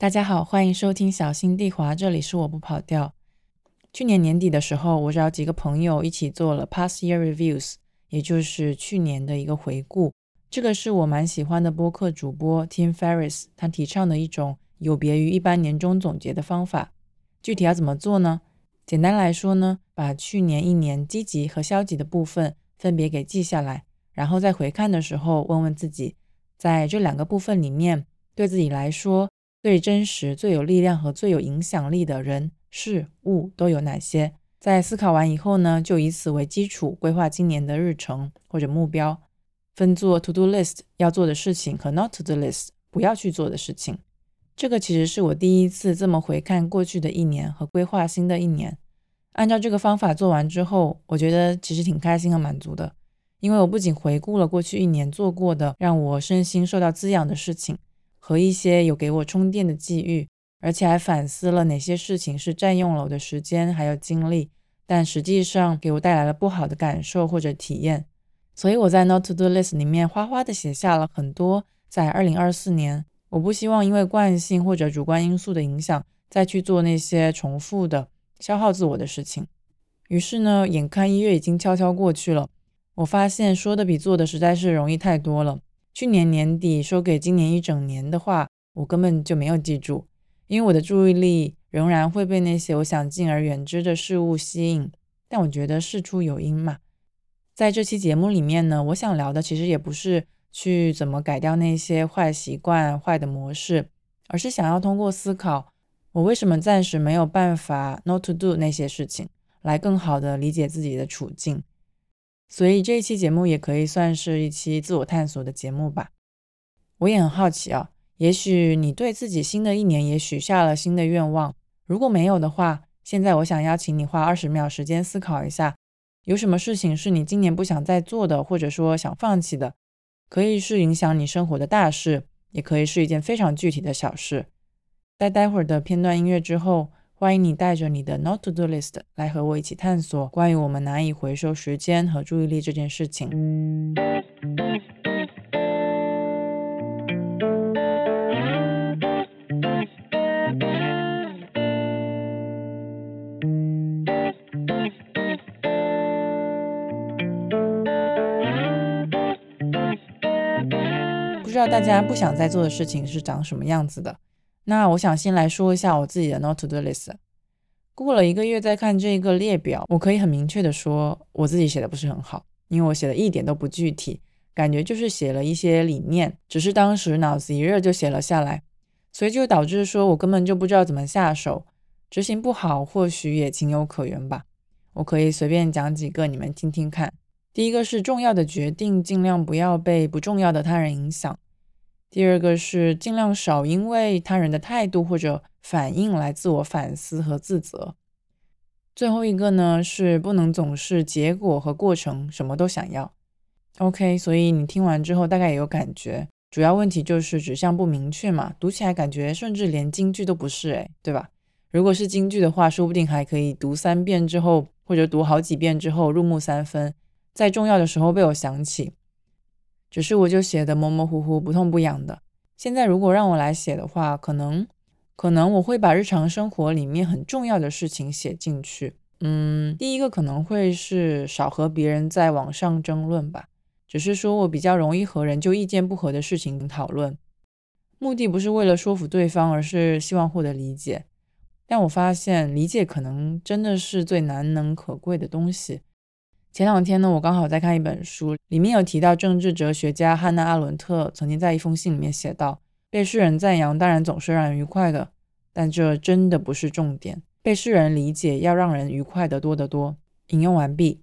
大家好，欢迎收听小心地滑，这里是我不跑调。去年年底的时候，我找几个朋友一起做了 Past Year Reviews，也就是去年的一个回顾。这个是我蛮喜欢的播客主播 Tim Ferris，他提倡的一种有别于一般年终总结的方法。具体要怎么做呢？简单来说呢，把去年一年积极和消极的部分分别给记下来，然后在回看的时候问问自己，在这两个部分里面，对自己来说。最真实、最有力量和最有影响力的人、事物都有哪些？在思考完以后呢，就以此为基础规划今年的日程或者目标，分做 to do list 要做的事情和 not to do list 不要去做的事情。这个其实是我第一次这么回看过去的一年和规划新的一年。按照这个方法做完之后，我觉得其实挺开心和满足的，因为我不仅回顾了过去一年做过的让我身心受到滋养的事情。和一些有给我充电的际遇，而且还反思了哪些事情是占用了我的时间还有精力，但实际上给我带来了不好的感受或者体验。所以我在 Not to Do List 里面哗哗的写下了很多，在2024年，我不希望因为惯性或者主观因素的影响，再去做那些重复的消耗自我的事情。于是呢，眼看一月已经悄悄过去了，我发现说的比做的实在是容易太多了。去年年底说给今年一整年的话，我根本就没有记住，因为我的注意力仍然会被那些我想敬而远之的事物吸引。但我觉得事出有因嘛，在这期节目里面呢，我想聊的其实也不是去怎么改掉那些坏习惯、坏的模式，而是想要通过思考我为什么暂时没有办法 not to do 那些事情，来更好的理解自己的处境。所以这一期节目也可以算是一期自我探索的节目吧。我也很好奇啊，也许你对自己新的一年也许下了新的愿望，如果没有的话，现在我想邀请你花二十秒时间思考一下，有什么事情是你今年不想再做的，或者说想放弃的，可以是影响你生活的大事，也可以是一件非常具体的小事。在待会儿的片段音乐之后。欢迎你带着你的 Not to Do List 来和我一起探索关于我们难以回收时间和注意力这件事情。不知道大家不想再做的事情是长什么样子的？那我想先来说一下我自己的 Not to Do List。过了一个月再看这个列表，我可以很明确的说，我自己写的不是很好，因为我写的一点都不具体，感觉就是写了一些理念，只是当时脑子一热就写了下来，所以就导致说我根本就不知道怎么下手，执行不好，或许也情有可原吧。我可以随便讲几个，你们听听看。第一个是重要的决定，尽量不要被不重要的他人影响。第二个是尽量少因为他人的态度或者反应来自我反思和自责。最后一个呢是不能总是结果和过程什么都想要。OK，所以你听完之后大概也有感觉，主要问题就是指向不明确嘛，读起来感觉甚至连京剧都不是诶，对吧？如果是京剧的话，说不定还可以读三遍之后或者读好几遍之后入木三分，在重要的时候被我想起。只是我就写的模模糊糊、不痛不痒的。现在如果让我来写的话，可能可能我会把日常生活里面很重要的事情写进去。嗯，第一个可能会是少和别人在网上争论吧。只是说我比较容易和人就意见不合的事情讨论，目的不是为了说服对方，而是希望获得理解。但我发现理解可能真的是最难能可贵的东西。前两天呢，我刚好在看一本书，里面有提到政治哲学家汉娜·阿伦特曾经在一封信里面写道：“被世人赞扬当然总是让人愉快的，但这真的不是重点。被世人理解要让人愉快的多得多。”引用完毕。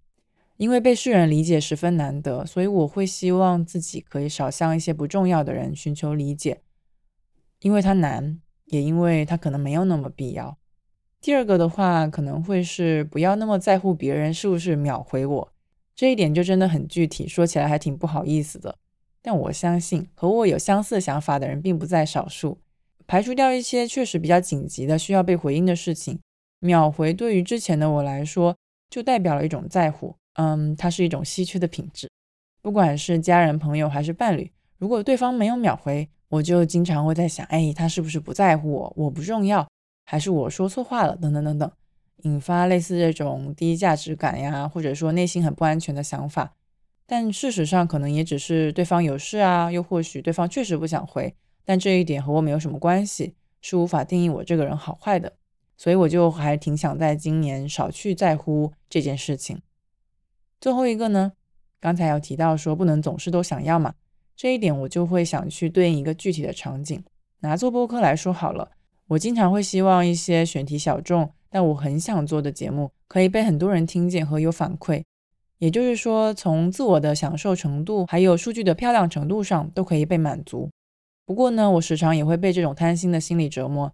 因为被世人理解十分难得，所以我会希望自己可以少向一些不重要的人寻求理解，因为它难，也因为它可能没有那么必要。第二个的话，可能会是不要那么在乎别人是不是秒回我，这一点就真的很具体，说起来还挺不好意思的。但我相信和我有相似想法的人并不在少数。排除掉一些确实比较紧急的需要被回应的事情，秒回对于之前的我来说，就代表了一种在乎。嗯，它是一种稀缺的品质。不管是家人、朋友还是伴侣，如果对方没有秒回，我就经常会在想，哎，他是不是不在乎我？我不重要，还是我说错话了？等等等等，引发类似这种低价值感呀，或者说内心很不安全的想法。但事实上，可能也只是对方有事啊，又或许对方确实不想回。但这一点和我没有什么关系，是无法定义我这个人好坏的。所以我就还挺想在今年少去在乎这件事情。最后一个呢，刚才有提到说不能总是都想要嘛，这一点我就会想去对应一个具体的场景。拿做播客来说好了，我经常会希望一些选题小众但我很想做的节目可以被很多人听见和有反馈，也就是说从自我的享受程度还有数据的漂亮程度上都可以被满足。不过呢，我时常也会被这种贪心的心理折磨。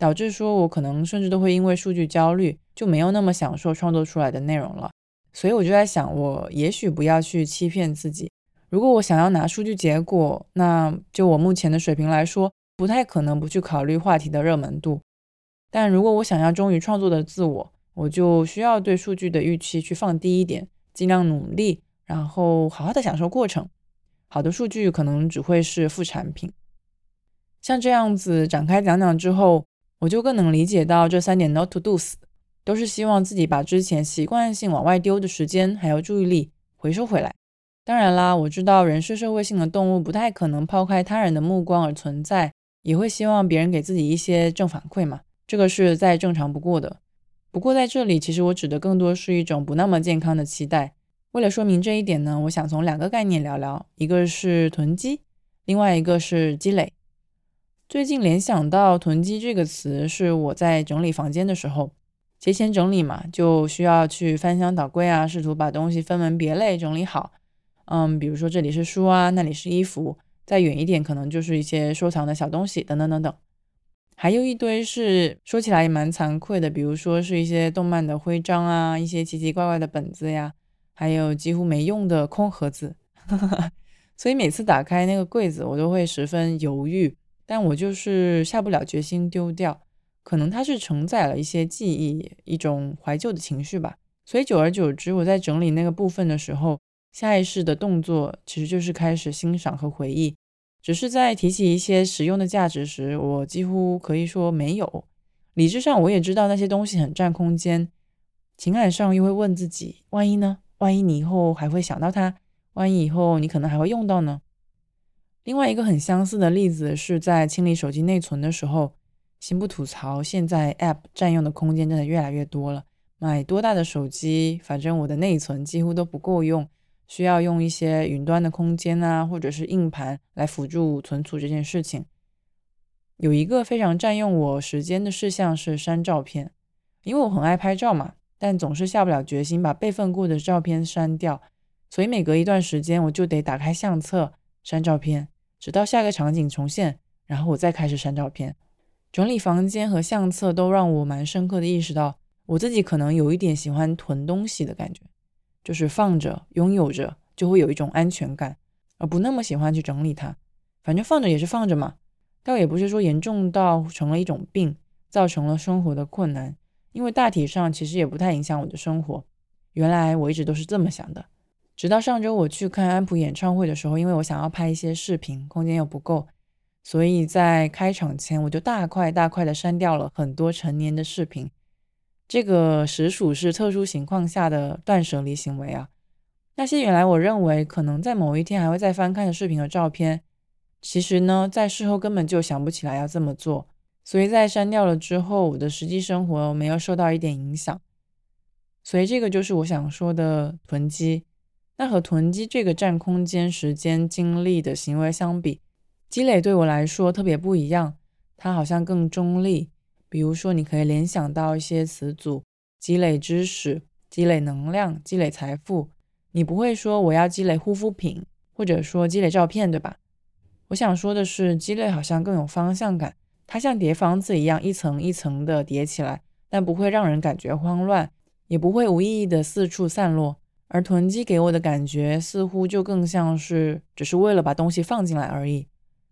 导致说，我可能甚至都会因为数据焦虑，就没有那么享受创作出来的内容了。所以我就在想，我也许不要去欺骗自己。如果我想要拿数据结果，那就我目前的水平来说，不太可能不去考虑话题的热门度。但如果我想要忠于创作的自我，我就需要对数据的预期去放低一点，尽量努力，然后好好的享受过程。好的数据可能只会是副产品。像这样子展开讲讲之后。我就更能理解到这三点 not to do's，都是希望自己把之前习惯性往外丢的时间还有注意力回收回来。当然啦，我知道人是社会性的动物，不太可能抛开他人的目光而存在，也会希望别人给自己一些正反馈嘛，这个是再正常不过的。不过在这里，其实我指的更多是一种不那么健康的期待。为了说明这一点呢，我想从两个概念聊聊，一个是囤积，另外一个是积累。最近联想到“囤积”这个词，是我在整理房间的时候，节前整理嘛，就需要去翻箱倒柜啊，试图把东西分门别类整理好。嗯，比如说这里是书啊，那里是衣服，再远一点可能就是一些收藏的小东西等等等等。还有一堆是说起来也蛮惭愧的，比如说是一些动漫的徽章啊，一些奇奇怪怪的本子呀，还有几乎没用的空盒子。所以每次打开那个柜子，我都会十分犹豫。但我就是下不了决心丢掉，可能它是承载了一些记忆，一种怀旧的情绪吧。所以久而久之，我在整理那个部分的时候，下意识的动作其实就是开始欣赏和回忆。只是在提起一些实用的价值时，我几乎可以说没有。理智上我也知道那些东西很占空间，情感上又会问自己：万一呢？万一你以后还会想到它？万一以后你可能还会用到呢？另外一个很相似的例子是在清理手机内存的时候，先不吐槽，现在 App 占用的空间真的越来越多了。买多大的手机，反正我的内存几乎都不够用，需要用一些云端的空间啊，或者是硬盘来辅助存储这件事情。有一个非常占用我时间的事项是删照片，因为我很爱拍照嘛，但总是下不了决心把备份过的照片删掉，所以每隔一段时间我就得打开相册删照片。直到下个场景重现，然后我再开始删照片。整理房间和相册都让我蛮深刻的意识到，我自己可能有一点喜欢囤东西的感觉，就是放着、拥有着就会有一种安全感，而不那么喜欢去整理它。反正放着也是放着嘛，倒也不是说严重到成了一种病，造成了生活的困难，因为大体上其实也不太影响我的生活。原来我一直都是这么想的。直到上周我去看安普演唱会的时候，因为我想要拍一些视频，空间又不够，所以在开场前我就大块大块的删掉了很多成年的视频。这个实属是特殊情况下的断舍离行为啊！那些原来我认为可能在某一天还会再翻看的视频和照片，其实呢，在事后根本就想不起来要这么做，所以在删掉了之后，我的实际生活没有受到一点影响。所以这个就是我想说的囤积。那和囤积这个占空间、时间、精力的行为相比，积累对我来说特别不一样。它好像更中立。比如说，你可以联想到一些词组：积累知识、积累能量、积累财富。你不会说我要积累护肤品，或者说积累照片，对吧？我想说的是，积累好像更有方向感。它像叠房子一样，一层一层的叠起来，但不会让人感觉慌乱，也不会无意义的四处散落。而囤积给我的感觉，似乎就更像是只是为了把东西放进来而已。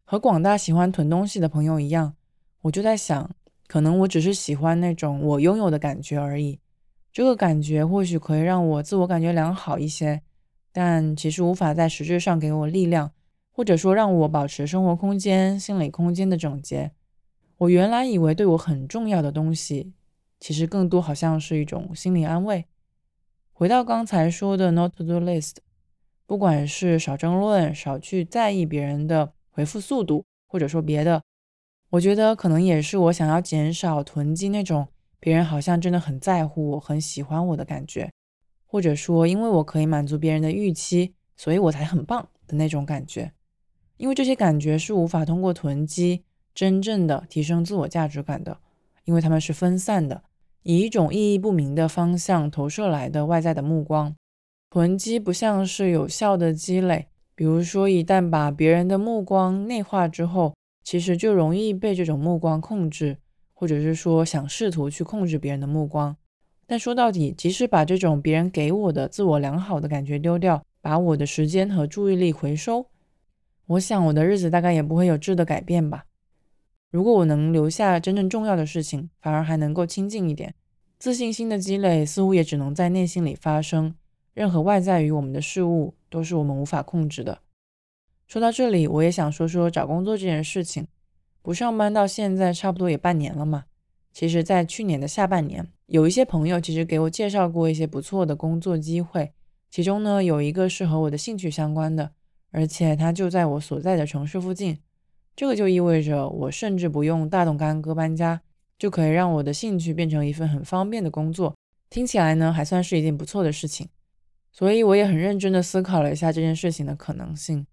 和广大喜欢囤东西的朋友一样，我就在想，可能我只是喜欢那种我拥有的感觉而已。这个感觉或许可以让我自我感觉良好一些，但其实无法在实质上给我力量，或者说让我保持生活空间、心理空间的整洁。我原来以为对我很重要的东西，其实更多好像是一种心理安慰。回到刚才说的 not to do list，不管是少争论、少去在意别人的回复速度，或者说别的，我觉得可能也是我想要减少囤积那种别人好像真的很在乎我、很喜欢我的感觉，或者说因为我可以满足别人的预期，所以我才很棒的那种感觉。因为这些感觉是无法通过囤积真正的提升自我价值感的，因为他们是分散的，以一种意义不明的方向投射来的外在的目光。囤积不像是有效的积累，比如说一旦把别人的目光内化之后，其实就容易被这种目光控制，或者是说想试图去控制别人的目光。但说到底，即使把这种别人给我的自我良好的感觉丢掉，把我的时间和注意力回收。我想我的日子大概也不会有质的改变吧。如果我能留下真正重要的事情，反而还能够清静一点。自信心的积累似乎也只能在内心里发生。任何外在于我们的事物都是我们无法控制的。说到这里，我也想说说找工作这件事情。不上班到现在差不多也半年了嘛。其实，在去年的下半年，有一些朋友其实给我介绍过一些不错的工作机会，其中呢有一个是和我的兴趣相关的。而且它就在我所在的城市附近，这个就意味着我甚至不用大动干戈搬家，就可以让我的兴趣变成一份很方便的工作。听起来呢，还算是一件不错的事情。所以我也很认真的思考了一下这件事情的可能性，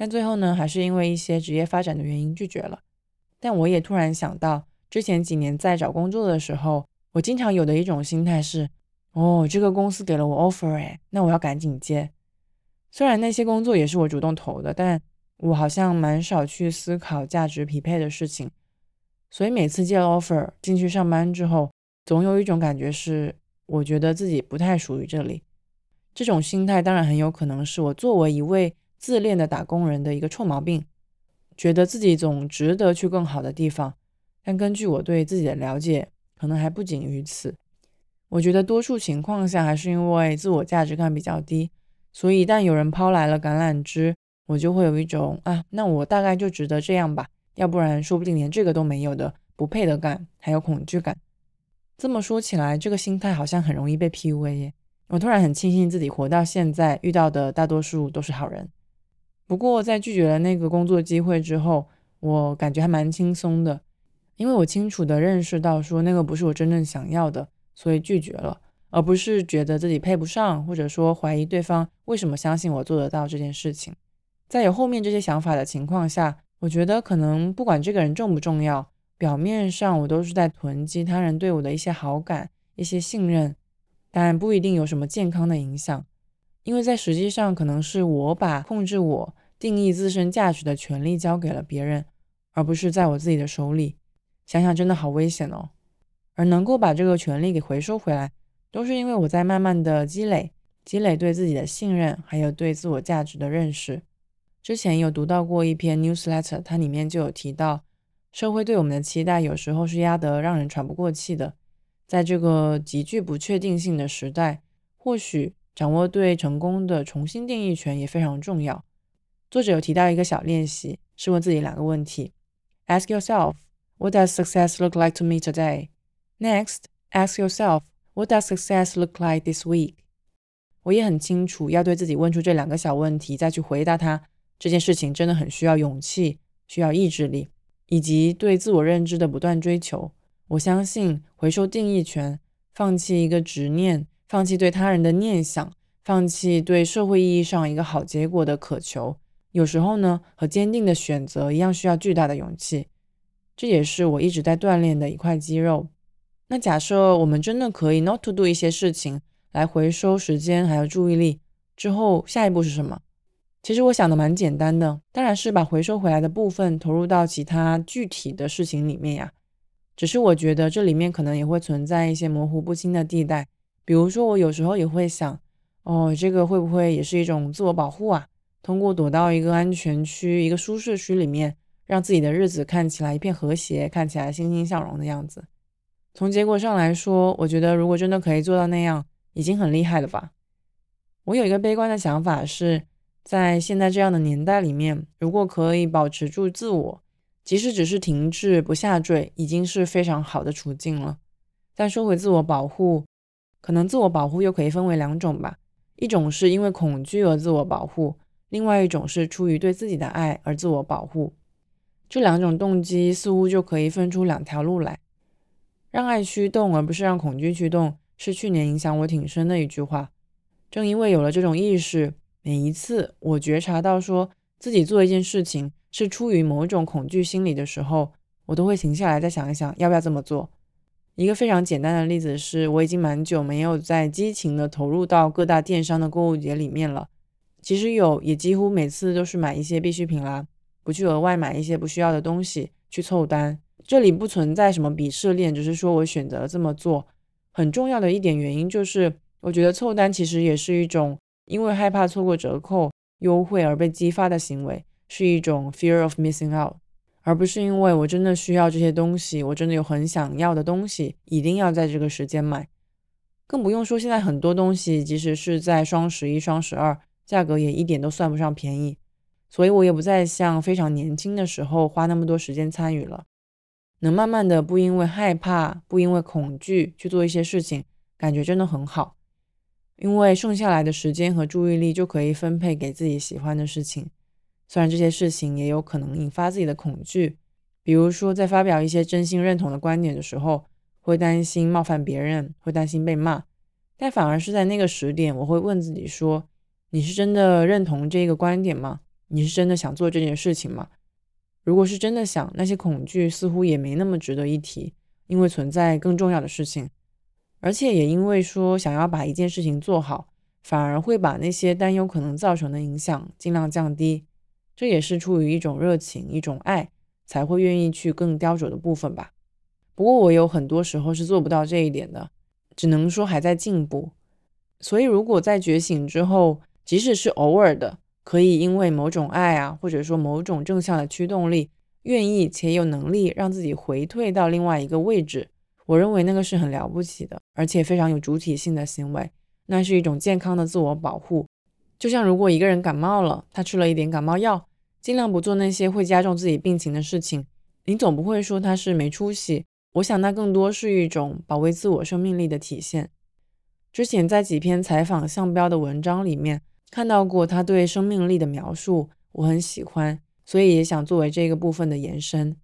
但最后呢，还是因为一些职业发展的原因拒绝了。但我也突然想到，之前几年在找工作的时候，我经常有的一种心态是：哦，这个公司给了我 offer，哎，那我要赶紧接。虽然那些工作也是我主动投的，但我好像蛮少去思考价值匹配的事情，所以每次接了 offer 进去上班之后，总有一种感觉是，我觉得自己不太属于这里。这种心态当然很有可能是我作为一位自恋的打工人的一个臭毛病，觉得自己总值得去更好的地方。但根据我对自己的了解，可能还不仅于此。我觉得多数情况下还是因为自我价值感比较低。所以，一旦有人抛来了橄榄枝，我就会有一种啊，那我大概就值得这样吧，要不然说不定连这个都没有的不配得感，还有恐惧感。这么说起来，这个心态好像很容易被 PUA 耶。我突然很庆幸自己活到现在，遇到的大多数都是好人。不过，在拒绝了那个工作机会之后，我感觉还蛮轻松的，因为我清楚的认识到说那个不是我真正想要的，所以拒绝了。而不是觉得自己配不上，或者说怀疑对方为什么相信我做得到这件事情。在有后面这些想法的情况下，我觉得可能不管这个人重不重要，表面上我都是在囤积他人对我的一些好感、一些信任，但不一定有什么健康的影响，因为在实际上可能是我把控制我、定义自身价值的权利交给了别人，而不是在我自己的手里。想想真的好危险哦。而能够把这个权利给回收回来。都是因为我在慢慢的积累，积累对自己的信任，还有对自我价值的认识。之前有读到过一篇 newsletter，它里面就有提到，社会对我们的期待有时候是压得让人喘不过气的。在这个极具不确定性的时代，或许掌握对成功的重新定义权也非常重要。作者有提到一个小练习，是问自己两个问题：Ask yourself, What does success look like to me today? Next, ask yourself. What does success look like this week？我也很清楚，要对自己问出这两个小问题，再去回答它，这件事情真的很需要勇气，需要意志力，以及对自我认知的不断追求。我相信，回收定义权，放弃一个执念，放弃对他人的念想，放弃对社会意义上一个好结果的渴求，有时候呢，和坚定的选择一样，需要巨大的勇气。这也是我一直在锻炼的一块肌肉。那假设我们真的可以 not to do 一些事情来回收时间还有注意力之后，下一步是什么？其实我想的蛮简单的，当然是把回收回来的部分投入到其他具体的事情里面呀。只是我觉得这里面可能也会存在一些模糊不清的地带，比如说我有时候也会想，哦，这个会不会也是一种自我保护啊？通过躲到一个安全区、一个舒适区里面，让自己的日子看起来一片和谐，看起来欣欣向荣的样子。从结果上来说，我觉得如果真的可以做到那样，已经很厉害了吧。我有一个悲观的想法是，在现在这样的年代里面，如果可以保持住自我，即使只是停滞不下坠，已经是非常好的处境了。但说回自我保护，可能自我保护又可以分为两种吧，一种是因为恐惧而自我保护，另外一种是出于对自己的爱而自我保护。这两种动机似乎就可以分出两条路来，让爱驱动而不是让恐惧驱动，是去年影响我挺深的一句话。正因为有了这种意识，每一次我觉察到说自己做一件事情是出于某种恐惧心理的时候，我都会停下来再想一想，要不要这么做。一个非常简单的例子是，我已经蛮久没有在激情的投入到各大电商的购物节里面了。其实有，也几乎每次都是买一些必需品啦，不去额外买一些不需要的东西去凑单。这里不存在什么鄙视链，只是说我选择了这么做。很重要的一点原因就是，我觉得凑单其实也是一种因为害怕错过折扣优惠而被激发的行为，是一种 fear of missing out。而不是因为我真的需要这些东西，我真的有很想要的东西，一定要在这个时间买。更不用说现在很多东西，即使是在双十一、双十二，价格也一点都算不上便宜。所以我也不再像非常年轻的时候花那么多时间参与了。能慢慢的不因为害怕、不因为恐惧去做一些事情，感觉真的很好。因为剩下来的时间和注意力就可以分配给自己喜欢的事情。虽然这些事情也有可能引发自己的恐惧，比如说在发表一些真心认同的观点的时候，会担心冒犯别人，会担心被骂，但反而是在那个时点，我会问自己说：你是真的认同这个观点吗？你是真的想做这件事情吗？如果是真的想，那些恐惧似乎也没那么值得一提，因为存在更重要的事情，而且也因为说想要把一件事情做好，反而会把那些担忧可能造成的影响尽量降低。这也是出于一种热情、一种爱，才会愿意去更雕琢的部分吧。不过我有很多时候是做不到这一点的，只能说还在进步。所以如果在觉醒之后，即使是偶尔的，可以因为某种爱啊，或者说某种正向的驱动力，愿意且有能力让自己回退到另外一个位置，我认为那个是很了不起的，而且非常有主体性的行为。那是一种健康的自我保护。就像如果一个人感冒了，他吃了一点感冒药。尽量不做那些会加重自己病情的事情。你总不会说他是没出息。我想那更多是一种保卫自我生命力的体现。之前在几篇采访向标的文章里面看到过他对生命力的描述，我很喜欢，所以也想作为这个部分的延伸。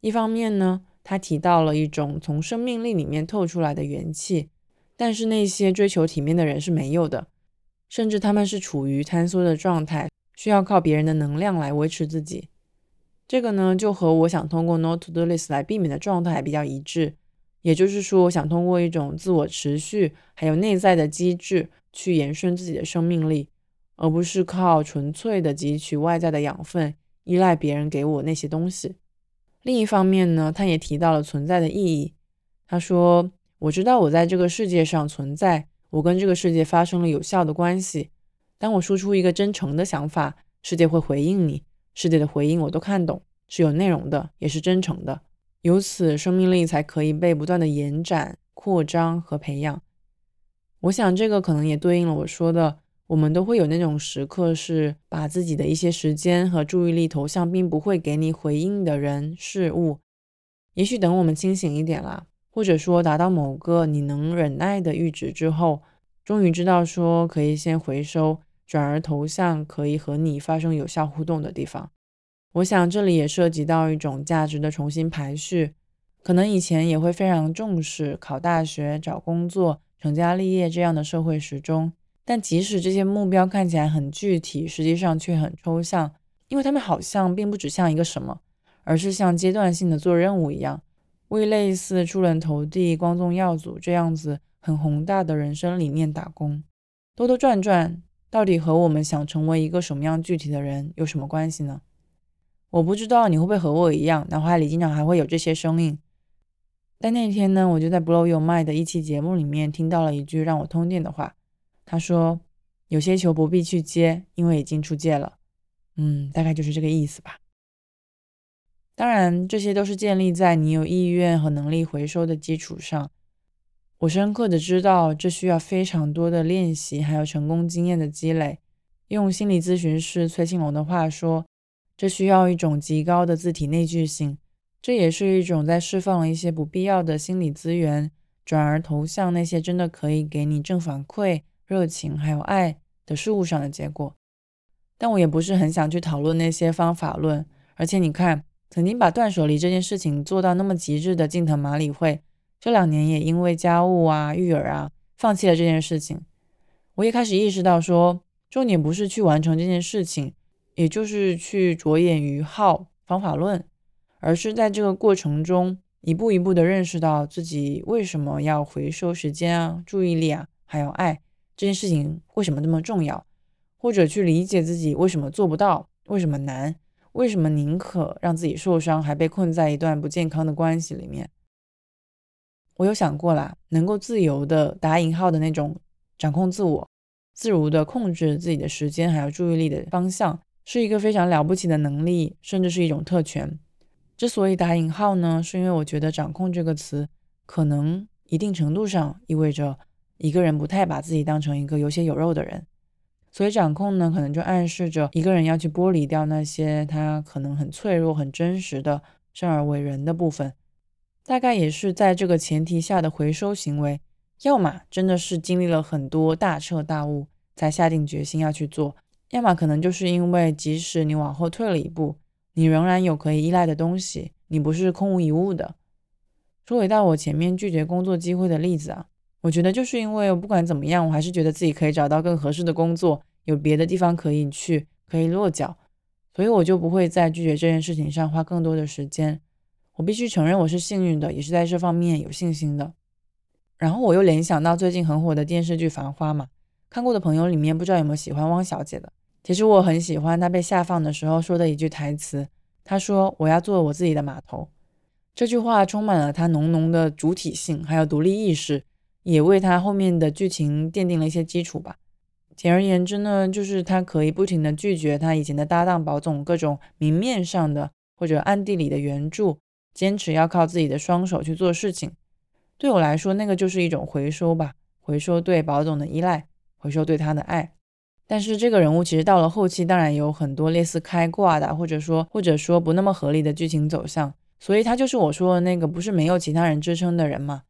一方面呢，他提到了一种从生命力里面透出来的元气，但是那些追求体面的人是没有的，甚至他们是处于坍缩的状态。需要靠别人的能量来维持自己，这个呢就和我想通过 Not to Do List 来避免的状态比较一致。也就是说，我想通过一种自我持续还有内在的机制去延伸自己的生命力，而不是靠纯粹的汲取外在的养分，依赖别人给我那些东西。另一方面呢，他也提到了存在的意义。他说：“我知道我在这个世界上存在，我跟这个世界发生了有效的关系。”当我输出一个真诚的想法，世界会回应你。世界的回应我都看懂，是有内容的，也是真诚的。由此，生命力才可以被不断的延展、扩张和培养。我想，这个可能也对应了我说的，我们都会有那种时刻，是把自己的一些时间和注意力投向并不会给你回应的人事物。也许等我们清醒一点啦，或者说达到某个你能忍耐的阈值之后，终于知道说可以先回收。转而投向可以和你发生有效互动的地方。我想这里也涉及到一种价值的重新排序。可能以前也会非常重视考大学、找工作、成家立业这样的社会时钟，但即使这些目标看起来很具体，实际上却很抽象，因为他们好像并不指向一个什么，而是像阶段性的做任务一样，为类似出人头地、光宗耀祖这样子很宏大的人生理念打工，兜兜转转。到底和我们想成为一个什么样具体的人有什么关系呢？我不知道你会不会和我一样，脑海里经常还会有这些声音。但那天呢，我就在 Blow Your Mind 的一期节目里面听到了一句让我通电的话。他说：“有些球不必去接，因为已经出界了。”嗯，大概就是这个意思吧。当然，这些都是建立在你有意愿和能力回收的基础上。我深刻的知道，这需要非常多的练习，还有成功经验的积累。用心理咨询师崔庆龙的话说，这需要一种极高的自体内聚性，这也是一种在释放了一些不必要的心理资源，转而投向那些真的可以给你正反馈、热情还有爱的事物上的结果。但我也不是很想去讨论那些方法论，而且你看，曾经把断舍离这件事情做到那么极致的近藤麻里惠，这两年也因为家务啊、育儿啊，放弃了这件事情。我也开始意识到，说重点不是去完成这件事情，也就是去着眼于好方法论，而是在这个过程中一步一步的认识到自己为什么要回收时间啊、注意力啊，还有爱这件事情为什么那么重要。或者去理解自己为什么做不到，为什么难，为什么宁可让自己受伤，还被困在一段不健康的关系里面。我有想过啦，能够自由的打引号的那种掌控自我，自如的控制自己的时间还有注意力的方向，是一个非常了不起的能力，甚至是一种特权。之所以打引号呢，是因为我觉得“掌控”这个词，可能一定程度上意味着一个人不太把自己当成一个有血有肉的人。所以掌控呢，可能就暗示着一个人要去剥离掉那些他可能很脆弱、很真实的生而为人的部分。大概也是在这个前提下的回收行为，要么真的是经历了很多大彻大悟才下定决心要去做，要么可能就是因为即使你往后退了一步，你仍然有可以依赖的东西，你不是空无一物的。说回到我前面拒绝工作机会的例子啊，我觉得就是因为不管怎么样，我还是觉得自己可以找到更合适的工作。有别的地方可以去，可以落脚，所以我就不会在拒绝这件事情上花更多的时间。我必须承认我是幸运的，也是在这方面有信心的。然后我又联想到最近很火的电视剧《繁花》嘛，看过的朋友里面不知道有没有喜欢汪小姐的？其实我很喜欢他被下放的时候说的一句台词，他说：“我要做我自己的码头。”这句话充满了他浓浓的主体性，还有独立意识，也为他后面的剧情奠定了一些基础吧。简而言之呢，就是他可以不停的拒绝他以前的搭档宝总各种明面上的或者暗地里的援助，坚持要靠自己的双手去做事情。对我来说，那个就是一种回收吧，回收对宝总的依赖，回收对他的爱。但是这个人物其实到了后期，当然有很多类似开挂的，或者说或者说不那么合理的剧情走向。所以他就是我说的那个不是没有其他人支撑的人嘛？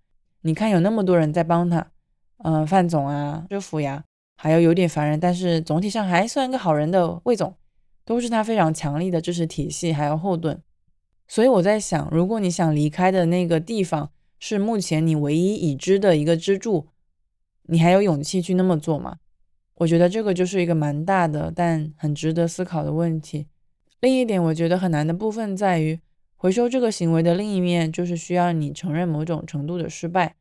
你看有那么多人在帮他，嗯，范总啊，师傅呀。还有有点烦人，但是总体上还算一个好人的魏总，都是他非常强力的支持体系还有后盾。所以我在想，如果你想离开的那个地方是目前你唯一已知的一个支柱，你还有勇气去那么做吗？我觉得这个就是一个蛮大的，但很值得思考的问题。另一点，我觉得很难的部分在于，回收这个行为的另一面就是需要你承认某种程度的失败。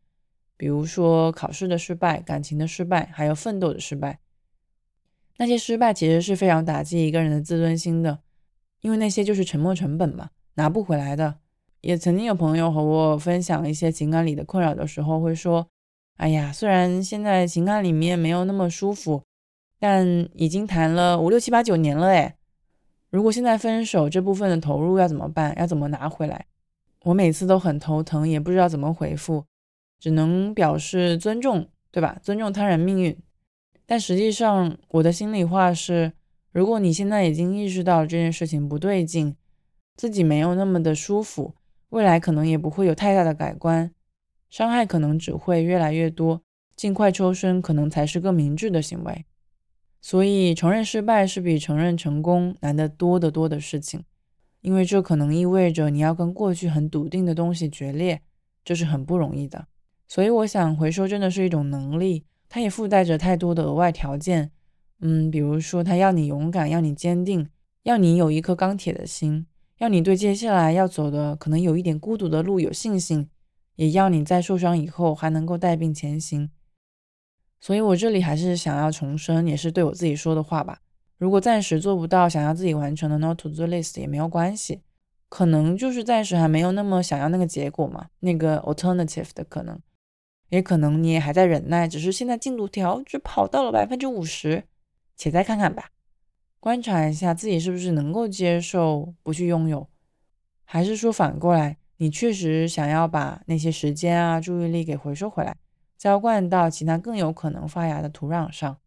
比如说考试的失败、感情的失败，还有奋斗的失败，那些失败其实是非常打击一个人的自尊心的，因为那些就是沉没成本嘛，拿不回来的。也曾经有朋友和我分享一些情感里的困扰的时候，会说：“哎呀，虽然现在情感里面没有那么舒服，但已经谈了五六七八九年了，哎，如果现在分手，这部分的投入要怎么办？要怎么拿回来？”我每次都很头疼，也不知道怎么回复。只能表示尊重，对吧？尊重他人命运。但实际上，我的心里话是：如果你现在已经意识到这件事情不对劲，自己没有那么的舒服，未来可能也不会有太大的改观，伤害可能只会越来越多。尽快抽身，可能才是更明智的行为。所以，承认失败是比承认成功难得多得多的事情，因为这可能意味着你要跟过去很笃定的东西决裂，这是很不容易的。所以我想，回收真的是一种能力，它也附带着太多的额外条件。嗯，比如说，它要你勇敢，要你坚定，要你有一颗钢铁的心，要你对接下来要走的可能有一点孤独的路有信心，也要你在受伤以后还能够带病前行。所以我这里还是想要重申，也是对我自己说的话吧。如果暂时做不到想要自己完成的 not to do list 也没有关系，可能就是暂时还没有那么想要那个结果嘛，那个 alternative 的可能。也可能你也还在忍耐，只是现在进度条只跑到了百分之五十，且再看看吧，观察一下自己是不是能够接受不去拥有，还是说反过来，你确实想要把那些时间啊、注意力给回收回来，浇灌到其他更有可能发芽的土壤上。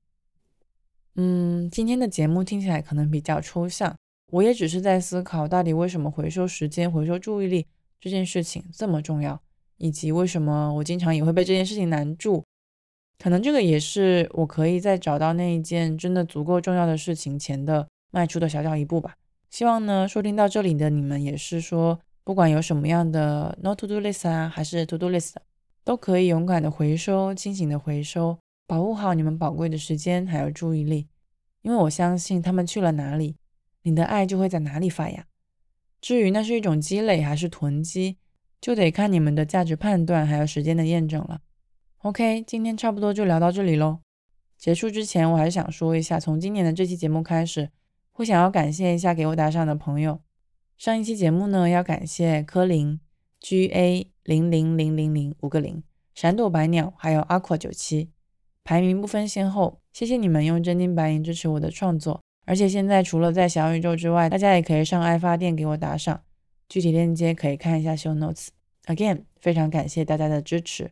嗯，今天的节目听起来可能比较抽象，我也只是在思考，到底为什么回收时间、回收注意力这件事情这么重要，以及为什么我经常也会被这件事情难住。可能这个也是我可以在找到那一件真的足够重要的事情前的迈出的小小一步吧。希望呢，收听到这里的你们也是说，不管有什么样的 not to do list 啊，还是 to do list，都可以勇敢的回收，清醒的回收。保护好你们宝贵的时间还有注意力，因为我相信他们去了哪里，你的爱就会在哪里发芽。至于那是一种积累还是囤积，就得看你们的价值判断还有时间的验证了。OK，今天差不多就聊到这里喽。结束之前，我还是想说一下，从今年的这期节目开始，会想要感谢一下给我打赏的朋友。上一期节目呢，要感谢柯林 G A 零零零零零五个零，闪躲白鸟，还有阿 q u a 九七。排名不分先后，谢谢你们用真金白银支持我的创作。而且现在除了在小宇宙之外，大家也可以上爱发电给我打赏，具体链接可以看一下 show notes。Again，非常感谢大家的支持，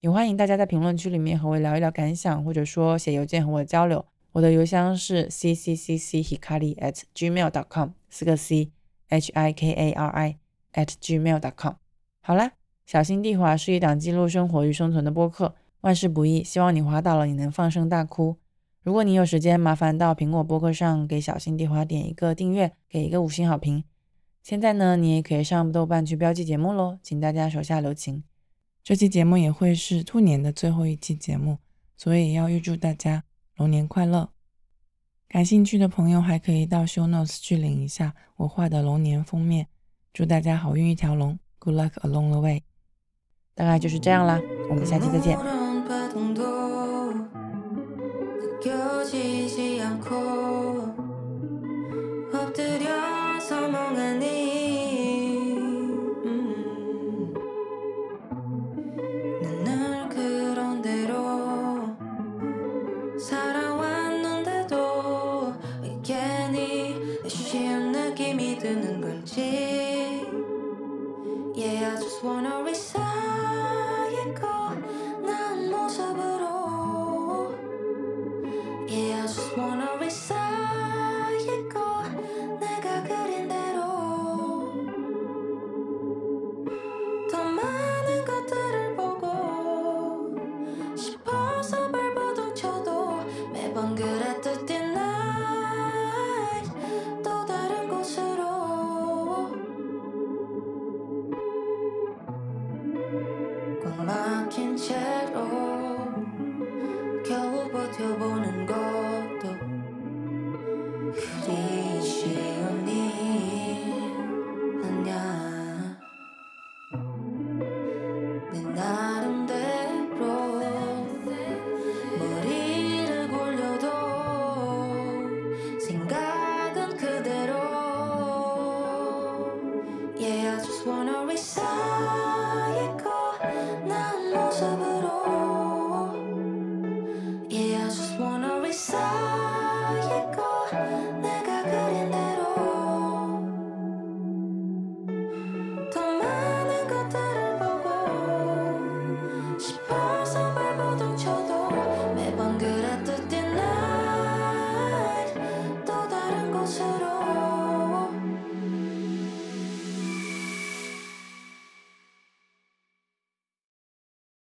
也欢迎大家在评论区里面和我聊一聊感想，或者说写邮件和我交流。我的邮箱是 c c c c hikari at gmail dot com，四个 c h i k a r i at gmail dot com。好啦，小心地滑是一档记录生活与生存的播客。万事不易，希望你滑倒了，你能放声大哭。如果你有时间，麻烦到苹果播客上给小心地滑点一个订阅，给一个五星好评。现在呢，你也可以上豆瓣去标记节目喽，请大家手下留情。这期节目也会是兔年的最后一期节目，所以要预祝大家龙年快乐。感兴趣的朋友还可以到 Show Notes 去领一下我画的龙年封面。祝大家好运一条龙，Good luck along the way。大概就是这样啦，我们下期再见。